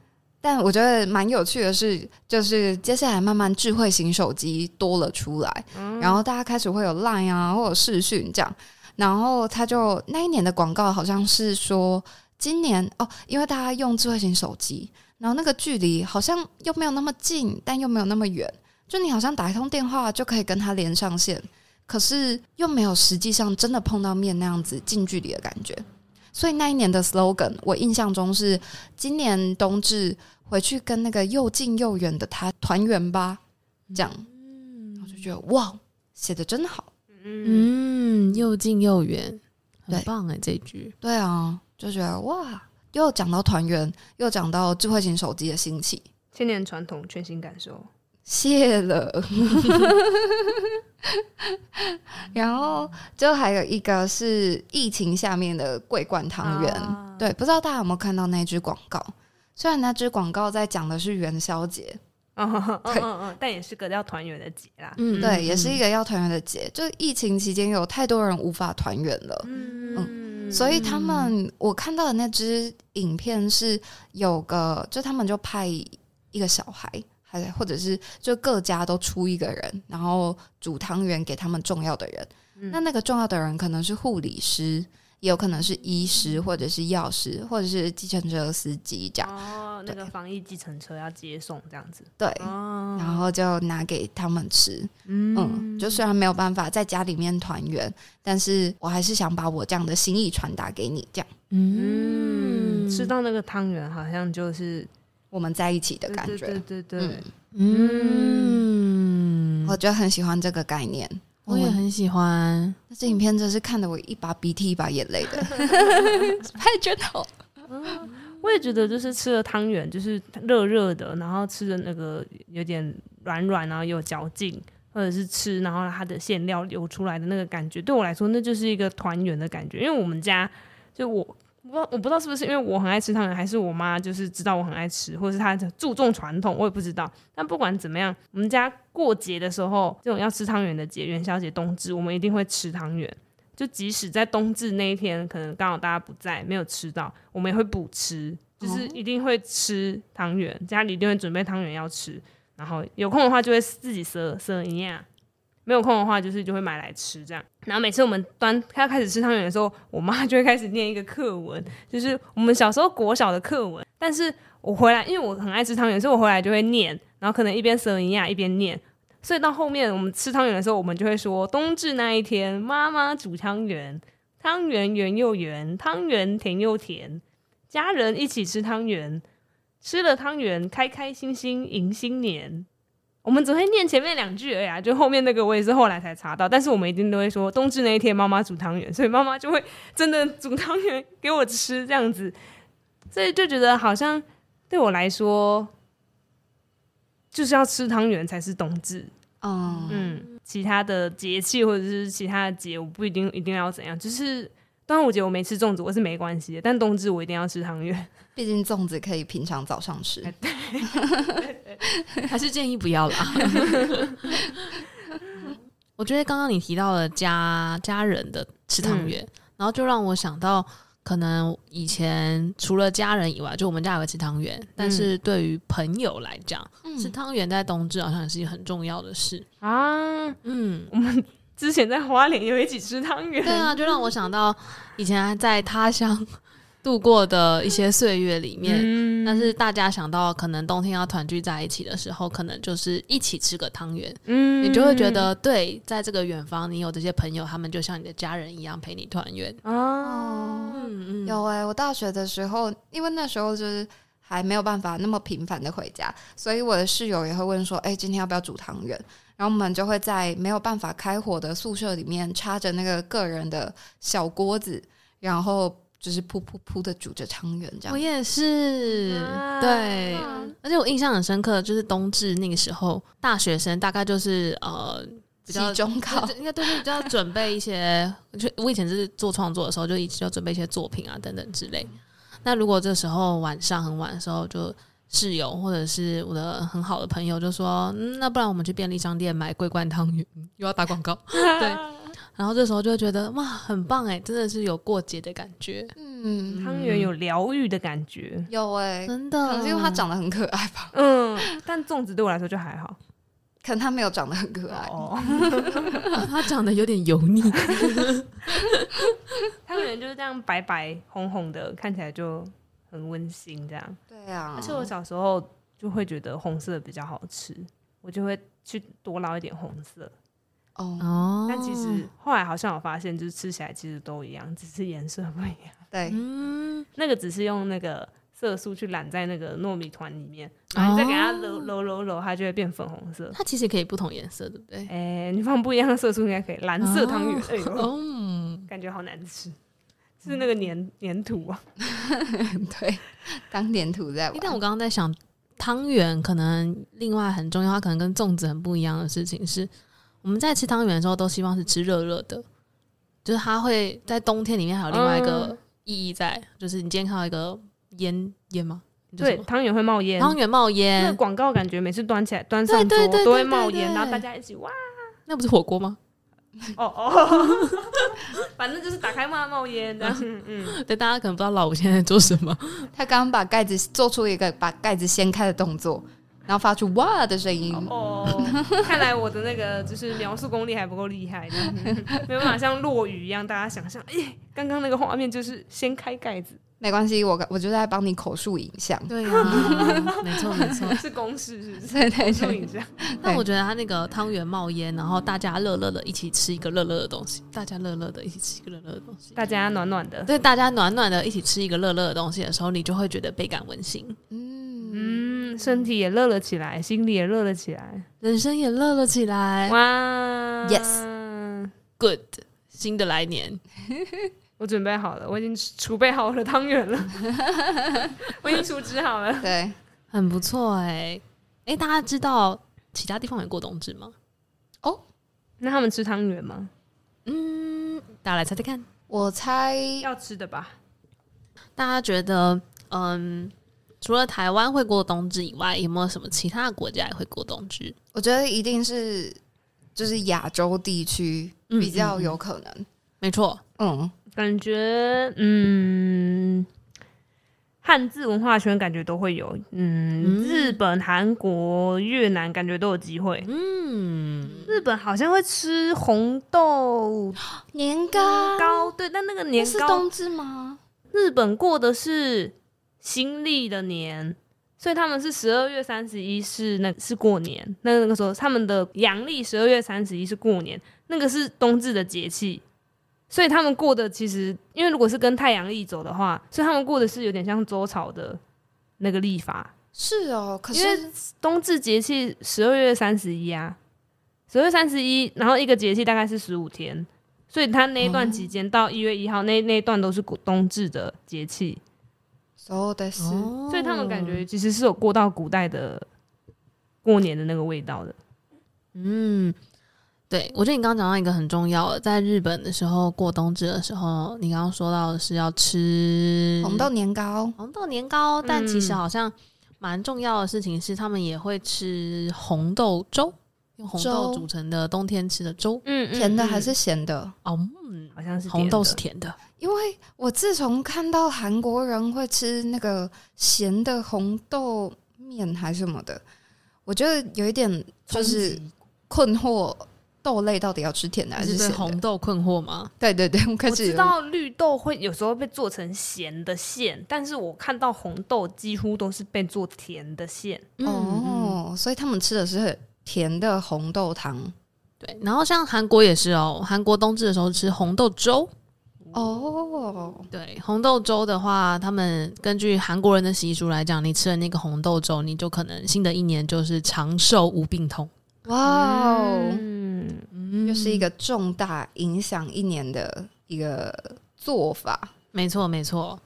但我觉得蛮有趣的是，就是接下来慢慢智慧型手机多了出来，嗯、然后大家开始会有 Line 啊，或者视讯这样，然后他就那一年的广告好像是说，今年哦，因为大家用智慧型手机，然后那个距离好像又没有那么近，但又没有那么远，就你好像打一通电话就可以跟他连上线，可是又没有实际上真的碰到面那样子近距离的感觉，所以那一年的 slogan 我印象中是今年冬至。回去跟那个又近又远的他团圆吧，这样，嗯、我就觉得哇，写的真好，嗯，又近又远，很棒哎，这句，对啊，就觉得哇，又讲到团圆，又讲到智慧型手机的兴起，千年传统，全新感受，谢了。然后就还有一个是疫情下面的桂冠汤圆，啊、对，不知道大家有没有看到那支广告？虽然那支广告在讲的是元宵节，嗯嗯嗯，但也是个要团圆的节啦。嗯，对，也是一个要团圆的节。就疫情期间有太多人无法团圆了，嗯嗯，所以他们我看到的那支影片是有个，就他们就派一个小孩，还或者是就各家都出一个人，然后煮汤圆给他们重要的人。嗯，那那个重要的人可能是护理师。也有可能是医师，或者是药师，或者是计程车司机这样。哦，那个防疫计程车要接送这样子。对，哦、然后就拿给他们吃。嗯，嗯，就虽然没有办法在家里面团圆，但是我还是想把我这样的心意传达给你，这样。嗯，吃到那个汤圆，好像就是我们在一起的感觉。对对对，对，嗯，嗯，我就很喜欢这个概念。我也很喜欢，那这影片真是看得我一把鼻涕一把眼泪的，太真好。嗯，我也觉得就是吃了汤圆，就是热热的，然后吃的那个有点软软，然后有嚼劲，或者是吃然后它的馅料流出来的那个感觉，对我来说那就是一个团圆的感觉。因为我们家就我。我我不知道是不是因为我很爱吃汤圆，还是我妈就是知道我很爱吃，或者是她注重传统，我也不知道。但不管怎么样，我们家过节的时候，这种要吃汤圆的节，元宵节、冬至，我们一定会吃汤圆。就即使在冬至那一天，可能刚好大家不在，没有吃到，我们也会补吃，就是一定会吃汤圆，家里一定会准备汤圆要吃。然后有空的话，就会自己赊赊一样。没有空的话，就是就会买来吃这样。然后每次我们端他开始吃汤圆的时候，我妈就会开始念一个课文，就是我们小时候国小的课文。但是我回来，因为我很爱吃汤圆，所以我回来就会念，然后可能一边舌一样一边念。所以到后面我们吃汤圆的时候，我们就会说：冬至那一天，妈妈煮汤圆，汤圆圆又圆，汤圆甜又甜，家人一起吃汤圆，吃了汤圆，开开心心迎新年。我们只会念前面两句而已啊，就后面那个我也是后来才查到。但是我们一定都会说冬至那一天妈妈煮汤圆，所以妈妈就会真的煮汤圆给我吃这样子，所以就觉得好像对我来说就是要吃汤圆才是冬至。哦嗯，其他的节气或者是其他的节，我不一定一定要怎样，就是端午节我没吃粽子我是没关系的，但冬至我一定要吃汤圆。毕竟粽子可以平常早上吃，还是建议不要啦。我觉得刚刚你提到了家家人的吃汤圆，嗯、然后就让我想到，可能以前除了家人以外，就我们家也会吃汤圆，嗯、但是对于朋友来讲，嗯、吃汤圆在冬至好像也是一个很重要的事。啊。嗯，我们之前在花莲有一起吃汤圆，对啊，就让我想到以前在他乡。度过的一些岁月里面，嗯、但是大家想到可能冬天要团聚在一起的时候，可能就是一起吃个汤圆，嗯，你就会觉得对，在这个远方，你有这些朋友，他们就像你的家人一样陪你团圆。哦，嗯嗯，有哎、欸，我大学的时候，因为那时候就是还没有办法那么频繁的回家，所以我的室友也会问说：“哎、欸，今天要不要煮汤圆？”然后我们就会在没有办法开火的宿舍里面插着那个个人的小锅子，然后就是噗噗噗的煮着汤圆。这样我也是，啊、对，而且我印象很深刻，就是冬至那个时候，大学生大概就是呃比较中考，应该都是比较准备一些。就我以前就是做创作的时候，就一直要准备一些作品啊等等之类。那如果这时候晚上很晚的时候，就室友或者是我的很好的朋友就说：“嗯，那不然我们去便利商店买桂冠汤圆，又要打广告。”对，然后这时候就会觉得哇，很棒哎，真的是有过节的感觉。嗯，汤圆有疗愈的感觉，有哎、欸，真的，可能是因为它长得很可爱吧。嗯，但粽子对我来说就还好，可能它没有长得很可爱，哦、它长得有点油腻。汤圆就是这样白白红红的，看起来就很温馨。这样，对啊。而且我小时候就会觉得红色比较好吃，我就会去多捞一点红色。哦，但其实后来好像我发现，就是吃起来其实都一样，只是颜色不一样。对，嗯，那个只是用那个色素去染在那个糯米团里面，然后你再给它揉揉揉揉，它就会变粉红色。它其实可以不同颜色，对不对？哎、欸，你放不一样的色素应该可以。蓝色汤圆，哎呦，哦，感觉好难吃，是那个粘粘土啊。对，当粘土在玩。但我刚刚在想，汤圆可能另外很重要，它可能跟粽子很不一样的事情是。我们在吃汤圆的时候，都希望是吃热热的，就是它会在冬天里面还有另外一个意义在，嗯、就是你今天看到一个烟烟吗？对，汤圆会冒烟，汤圆冒烟，那广告感觉每次端起来端上桌都会冒烟，然后大家一起哇，那不是火锅吗？哦哦，反正就是打开冒冒烟的，嗯嗯，对，大家可能不知道老吴现在在做什么，他刚刚把盖子做出一个把盖子掀开的动作。然后发出哇的声音。哦，看来我的那个就是描述功力还不够厉害，没办法像落雨一样，大家想象，哎，刚刚那个画面就是掀开盖子，没关系，我我就在帮你口述影像，对呀、啊，没错没错，是公式是不是？对对对，影像。但我觉得他那个汤圆冒烟，然后大家乐乐的一起吃一个乐乐的东西，大家乐乐的一起吃一个乐乐的东西，大家暖暖的，对，大家暖暖的一起吃一个乐乐的东西的时候，你就会觉得倍感温馨，嗯。身体也乐了起来，心里也乐了起来，人生也乐了起来。哇，Yes，Good，新的来年，我准备好了，我已经储备好了汤圆了，我已经储值好了。对，很不错哎、欸。哎、欸，大家知道其他地方有过冬至吗？哦，那他们吃汤圆吗？嗯，大家来猜猜看。我猜要吃的吧。大家觉得，嗯。除了台湾会过冬至以外，有没有什么其他国家也会过冬至？我觉得一定是就是亚洲地区比较有可能。嗯嗯嗯、没错，嗯，感觉嗯，汉字文化圈感觉都会有，嗯，嗯日本、韩国、越南感觉都有机会。嗯，日本好像会吃红豆年糕，糕对，但那个年糕是冬至吗？日本过的是。新历的年，所以他们是十二月三十一是那是过年，那那个时候他们的阳历十二月三十一是过年，那个是冬至的节气，所以他们过的其实，因为如果是跟太阳历走的话，所以他们过的是有点像周朝的那个历法。是哦，可是因为冬至节气十二月三十一啊，十二月三十一，然后一个节气大概是十五天，所以他那一段期间到一月一号那那一段都是冬至的节气。哦，对，是，所以他们感觉其实是有过到古代的过年的那个味道的。嗯，对，我觉得你刚刚讲到一个很重要的，在日本的时候过冬至的时候，你刚刚说到的是要吃红豆年糕，红豆年糕，但其实好像蛮重要的事情是，他们也会吃红豆粥，用红豆煮成的冬天吃的粥，嗯，甜的还是咸的？哦，嗯，好像是红豆是甜的。因为我自从看到韩国人会吃那个咸的红豆面还是什么的，我觉得有一点就是困惑，豆类到底要吃甜的还是咸的？红豆困惑吗？对对对，我开始知道绿豆会有时候被做成咸的馅，但是我看到红豆几乎都是被做甜的馅。哦，所以他们吃的是甜的红豆汤。对，然后像韩国也是哦，韩国冬至的时候吃红豆粥。哦，对，红豆粥的话，他们根据韩国人的习俗来讲，你吃了那个红豆粥，你就可能新的一年就是长寿无病痛。哇哦，嗯，又是一个重大影响一年的一个做法。没错，没错，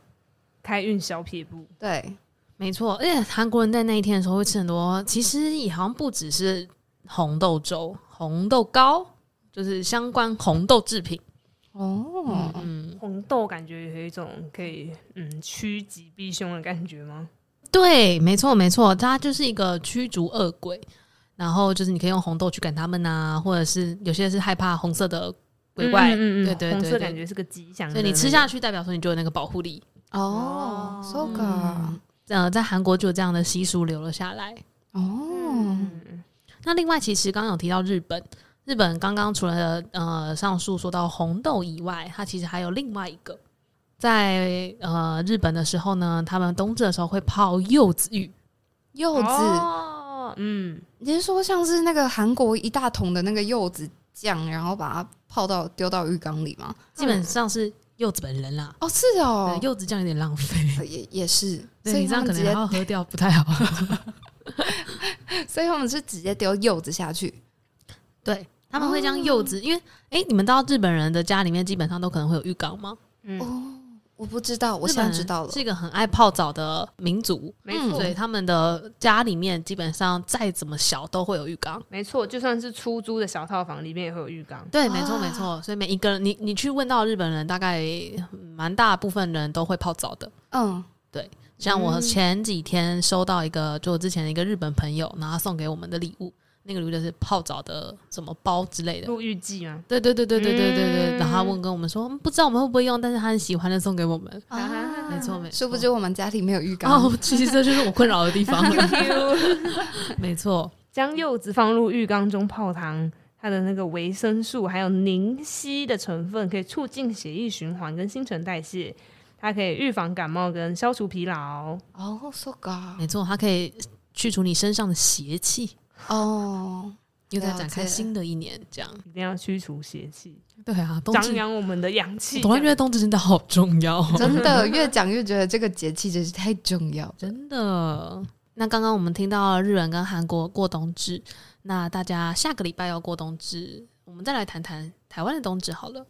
开运小撇步。对，没错。而且韩国人在那一天的时候会吃很多，其实也好像不只是红豆粥、红豆糕，就是相关红豆制品。哦，嗯，红豆感觉有一种可以嗯趋吉避凶的感觉吗？对，没错没错，它就是一个驱逐恶鬼，然后就是你可以用红豆去赶他们啊，或者是有些是害怕红色的鬼怪，嗯嗯嗯对，对对色感觉是个吉祥的，所以你吃下去代表说你就有那个保护力。哦，so good，呃，在韩国就有这样的习俗留了下来。哦，嗯那另外，其实刚刚有提到日本。日本刚刚除了呃上述说到红豆以外，它其实还有另外一个，在呃日本的时候呢，他们冬至的时候会泡柚子浴。柚子，哦、嗯，你是说像是那个韩国一大桶的那个柚子酱，然后把它泡到丢到浴缸里吗？基本上是柚子本人啦。哦，是哦，柚子酱有点浪费，也也是，所以这样可能还要喝掉，不太好。所以他们是直接丢柚子下去。对。他们会将柚子，哦、因为哎、欸，你们知道日本人的家里面基本上都可能会有浴缸吗？嗯、哦，我不知道，我现在知道了，是一个很爱泡澡的民族，没错，所以他们的家里面基本上再怎么小都会有浴缸，没错，就算是出租的小套房里面也会有浴缸，对，没错没错，所以每一个人，你你去问到日本人，大概蛮大部分人都会泡澡的，嗯，对，像我前几天收到一个，就之前的一个日本朋友，然后送给我们的礼物。那个炉就是泡澡的什么包之类的，沐浴剂吗？对对对对对对对对。然后他问跟我们说，不知道我们会不会用，但是他很喜欢的送给我们。啊，没错没错。殊不知我们家里没有浴缸。哦，其实这就是我困扰的地方。没错，将柚子放入浴缸中泡汤，它的那个维生素还有凝烯的成分，可以促进血液循环跟新陈代谢，它可以预防感冒跟消除疲劳。哦，so good。没错，它可以去除你身上的邪气。哦，又在展开新的一年，这样一定要驱除邪气。对啊，张扬我们的阳气。突然觉得冬至真的好重要，真的越讲越觉得这个节气真是太重要，真的。那刚刚我们听到了日本跟韩国过冬至，那大家下个礼拜要过冬至，我们再来谈谈台湾的冬至好了。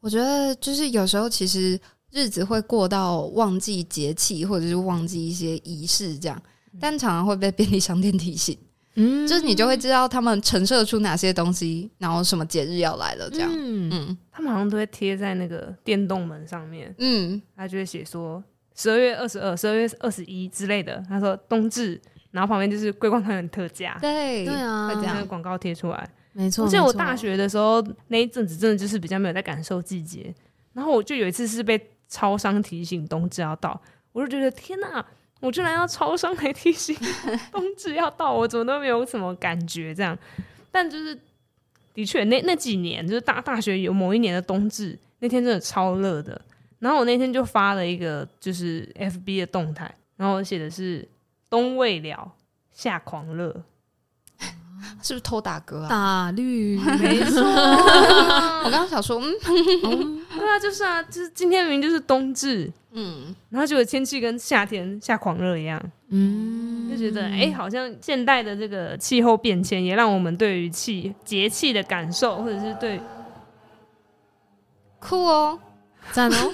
我觉得就是有时候其实日子会过到忘记节气，或者是忘记一些仪式这样，但常常会被便利商店提醒。嗯，就是你就会知道他们陈设出哪些东西，然后什么节日要来了，这样。嗯，嗯他们好像都会贴在那个电动门上面。嗯，他就会写说十二月二十二、十二月二十一之类的。他说冬至，然后旁边就是桂冠汤圆特价。对，对啊，会这样广告贴出来。没错。而且我大学的时候那一阵子真的就是比较没有在感受季节，然后我就有一次是被超商提醒冬至要到，我就觉得天哪！我居然要超商来提醒 冬至要到，我怎么都没有什么感觉这样。但就是的确，那那几年就是大大学有某一年的冬至那天真的超热的。然后我那天就发了一个就是 FB 的动态，然后我写的是冬未了夏狂热。是不是偷打嗝啊？打绿，没错。我刚刚想说，嗯，对啊，就是啊，就是今天明明就是冬至，嗯，然后就有天气跟夏天下狂热一样，嗯，就觉得哎、欸，好像现代的这个气候变迁也让我们对于气节气的感受，或者是对酷哦，赞哦，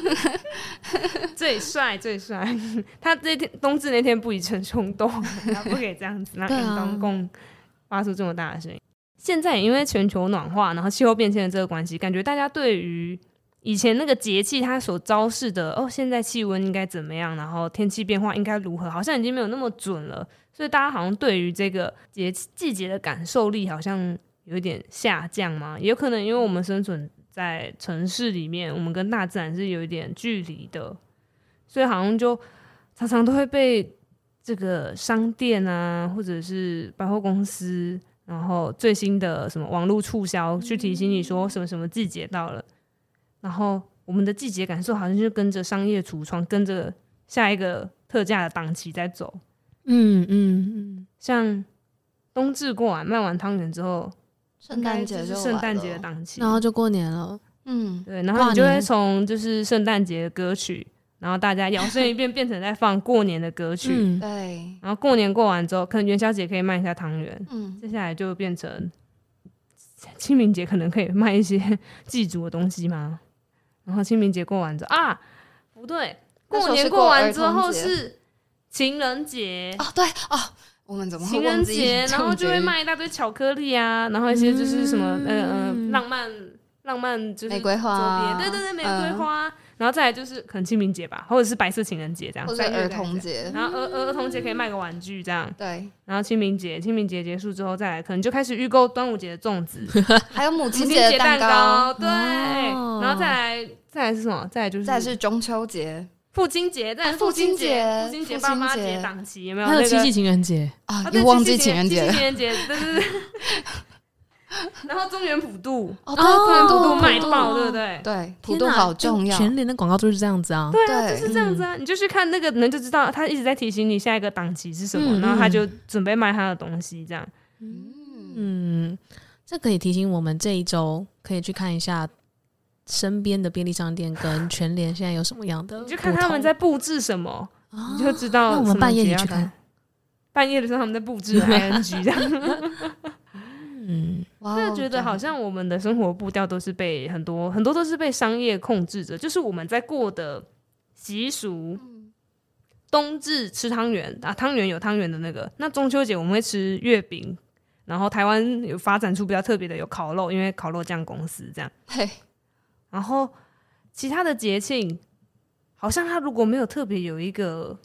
最 帅最帅。他这天冬至那天不宜逞冲动，他不可以这样子，让当共。发出这么大的声音。现在因为全球暖化，然后气候变迁的这个关系，感觉大家对于以前那个节气它所昭示的哦，现在气温应该怎么样，然后天气变化应该如何，好像已经没有那么准了。所以大家好像对于这个节季节的感受力好像有一点下降嘛。也有可能因为我们生存在城市里面，我们跟大自然是有一点距离的，所以好像就常常都会被。这个商店啊，或者是百货公司，然后最新的什么网络促销，去提醒你说什么什么季节到了，然后我们的季节感受好像就跟着商业橱窗，跟着下一个特价的档期在走。嗯嗯嗯，像冬至过完卖完汤圆之后，圣诞节就圣诞节的档期，然后就过年了。嗯，对，然后你就会从就是圣诞节的歌曲，然后大家摇身一变变成在放过年的歌曲，嗯、对，然后过年过完之后，可能元宵节可以卖一下汤圆，嗯，接下来就变成清明节可能可以卖一些 祭祖的东西吗？然后清明节过完之后啊，不对，过年过完之后是情人节。哦，对哦，我们怎么情人节，然后就会卖一大堆巧克力啊，然后一些就是什么、嗯、呃呃浪漫浪漫就是玫瑰花，对对对，玫瑰花。嗯然后再来就是可能清明节吧，或者是白色情人节这样，或者儿童节。然后儿儿童节可以卖个玩具这样。对。然后清明节，清明节结束之后再来，可能就开始预购端午节的粽子，还有母亲节蛋糕。对。然后再来，再来是什么？再来就是再来是中秋节、父亲节，再来父亲节、父亲节、爸妈节档期有没有？还有七夕情人节啊，又忘记情人节了。情人节，对对对。然后中原普渡哦，对，中原普渡卖爆，对不对？对，普渡好重要。全联的广告就是这样子啊，对啊，就是这样子啊。你就去看那个人就知道，他一直在提醒你下一个档期是什么，然后他就准备卖他的东西，这样。嗯，这可以提醒我们这一周可以去看一下身边的便利商店跟全联现在有什么样的，你就看他们在布置什么，你就知道。那我们半夜也去看，半夜的时候他们在布置 ING 这样。嗯，我就觉得好像我们的生活步调都是被很多很多都是被商业控制着，就是我们在过的习俗。冬至吃汤圆啊，汤圆有汤圆的那个。那中秋节我们会吃月饼，然后台湾有发展出比较特别的有烤肉，因为烤肉酱公司这样。嘿，然后其他的节庆，好像它如果没有特别有一个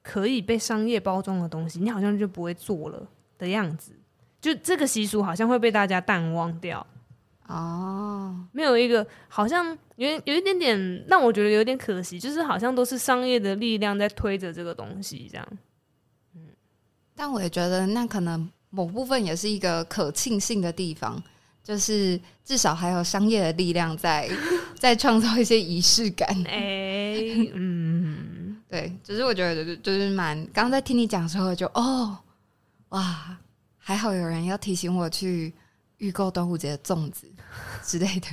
可以被商业包装的东西，你好像就不会做了的样子。就这个习俗好像会被大家淡忘掉哦，没有一个好像有有一点点让我觉得有点可惜，就是好像都是商业的力量在推着这个东西这样。嗯，但我也觉得那可能某部分也是一个可庆幸的地方，就是至少还有商业的力量在 在创造一些仪式感。哎、欸，嗯，对，只是我觉得就是蛮刚刚在听你讲的时候就哦，哇。还好有人要提醒我去预购端午节的粽子之类的，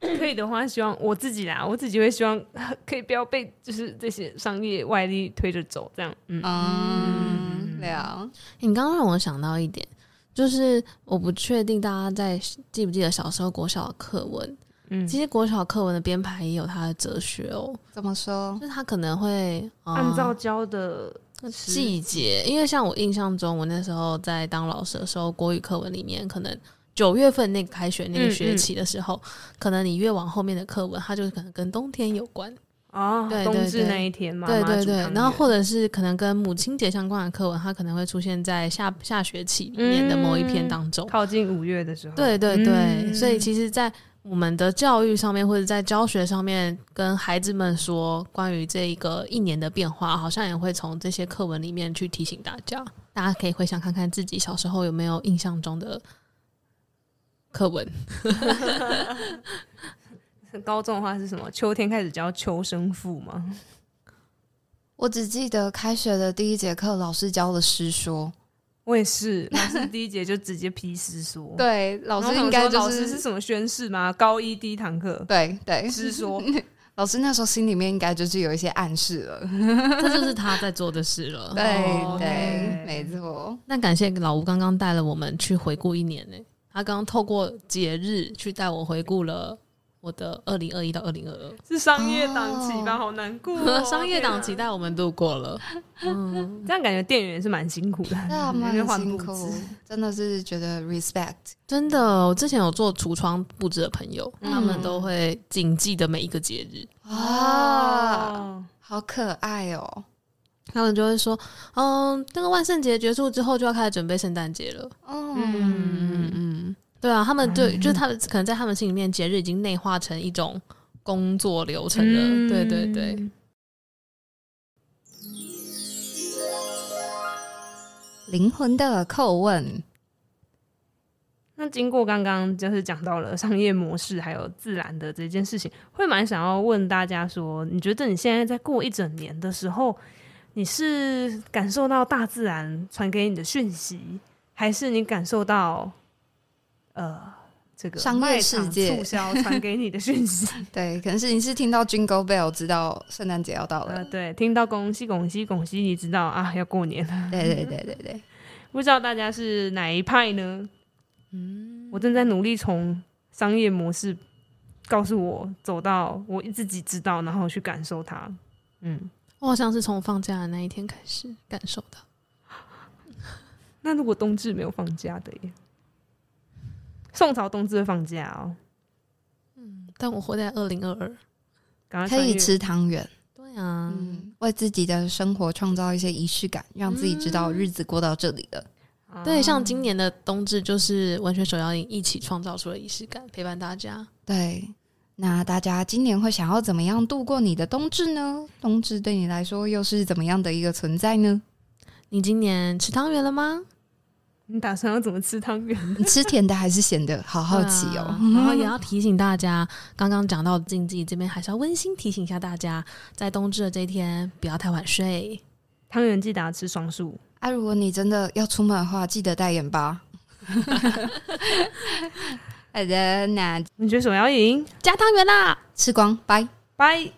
可以的话，希望我自己啦，我自己会希望可以不要被就是这些商业外力推着走，这样。嗯，嗯，对啊。你刚刚让我想到一点，就是我不确定大家在记不记得小时候国小的课文，嗯，其实国小课文的编排也有它的哲学哦。怎么说？就是他可能会、嗯、按照教的。细节，因为像我印象中，我那时候在当老师的时候，国语课文里面，可能九月份那个开学那个学期的时候，嗯嗯、可能你越往后面的课文，它就可能跟冬天有关哦，对对对，冬至那一天嘛，对对对，然后或者是可能跟母亲节相关的课文，它可能会出现在下下学期里面的某一篇当中，嗯、靠近五月的时候，对对对，嗯、所以其实，在我们的教育上面，或者在教学上面，跟孩子们说关于这一个一年的变化，好像也会从这些课文里面去提醒大家。大家可以回想看看自己小时候有没有印象中的课文。高中的话是什么？秋天开始教秋生赋吗？我只记得开学的第一节课，老师教了诗说。我也是，老师第一节就直接批师说，对，老师应该就是老师是什么宣誓吗？高一第一堂课，对对，师说，老师那时候心里面应该就是有一些暗示了，这就是他在做的事了，对对，没错。那感谢老吴刚刚带了我们去回顾一年呢，他刚刚透过节日去带我回顾了。我的二零二一到二零二二是商业档期吧？好难过，商业档期带我们度过了。嗯，这样感觉店员是蛮辛苦的，蛮辛苦，真的是觉得 respect。真的，我之前有做橱窗布置的朋友，他们都会谨记的每一个节日。啊，好可爱哦！他们就会说：“嗯，那个万圣节结束之后，就要开始准备圣诞节了。”嗯嗯嗯。对啊，他们对，嗯、就是他们可能在他们心里面，节日已经内化成一种工作流程了。嗯、对对对。灵魂的叩问。那经过刚刚就是讲到了商业模式，还有自然的这件事情，会蛮想要问大家说，你觉得你现在在过一整年的时候，你是感受到大自然传给你的讯息，还是你感受到？呃，这个商业世界促销传给你的讯息。对，可能是你是听到 Jingle Bell 知道圣诞节要到了，呃，对，听到恭喜恭喜恭喜，你知道啊要过年了。对对 对对对，不知道大家是哪一派呢？嗯，我正在努力从商业模式告诉我走到我自己知道，然后去感受它。嗯，我好像是从放假的那一天开始感受的。那如果冬至没有放假的耶？宋朝冬至会放假哦。嗯，但我活在二零二二，可以吃汤圆。对啊，嗯，为自己的生活创造一些仪式感，让自己知道日子过到这里了。嗯、对，像今年的冬至就是文学手摇饮一起创造出了仪式感，陪伴大家。对，那大家今年会想要怎么样度过你的冬至呢？冬至对你来说又是怎么样的一个存在呢？你今年吃汤圆了吗？你打算要怎么吃汤圆？你吃甜的还是咸的？好好奇哦。啊、然后也要 提醒大家，刚刚讲到的禁忌，这边还是要温馨提醒一下大家，在冬至的这一天不要太晚睡。汤圆记得吃双数。啊，如果你真的要出门的话，记得带盐巴。好的，那你觉得什么要赢加汤圆啦，吃光，拜拜。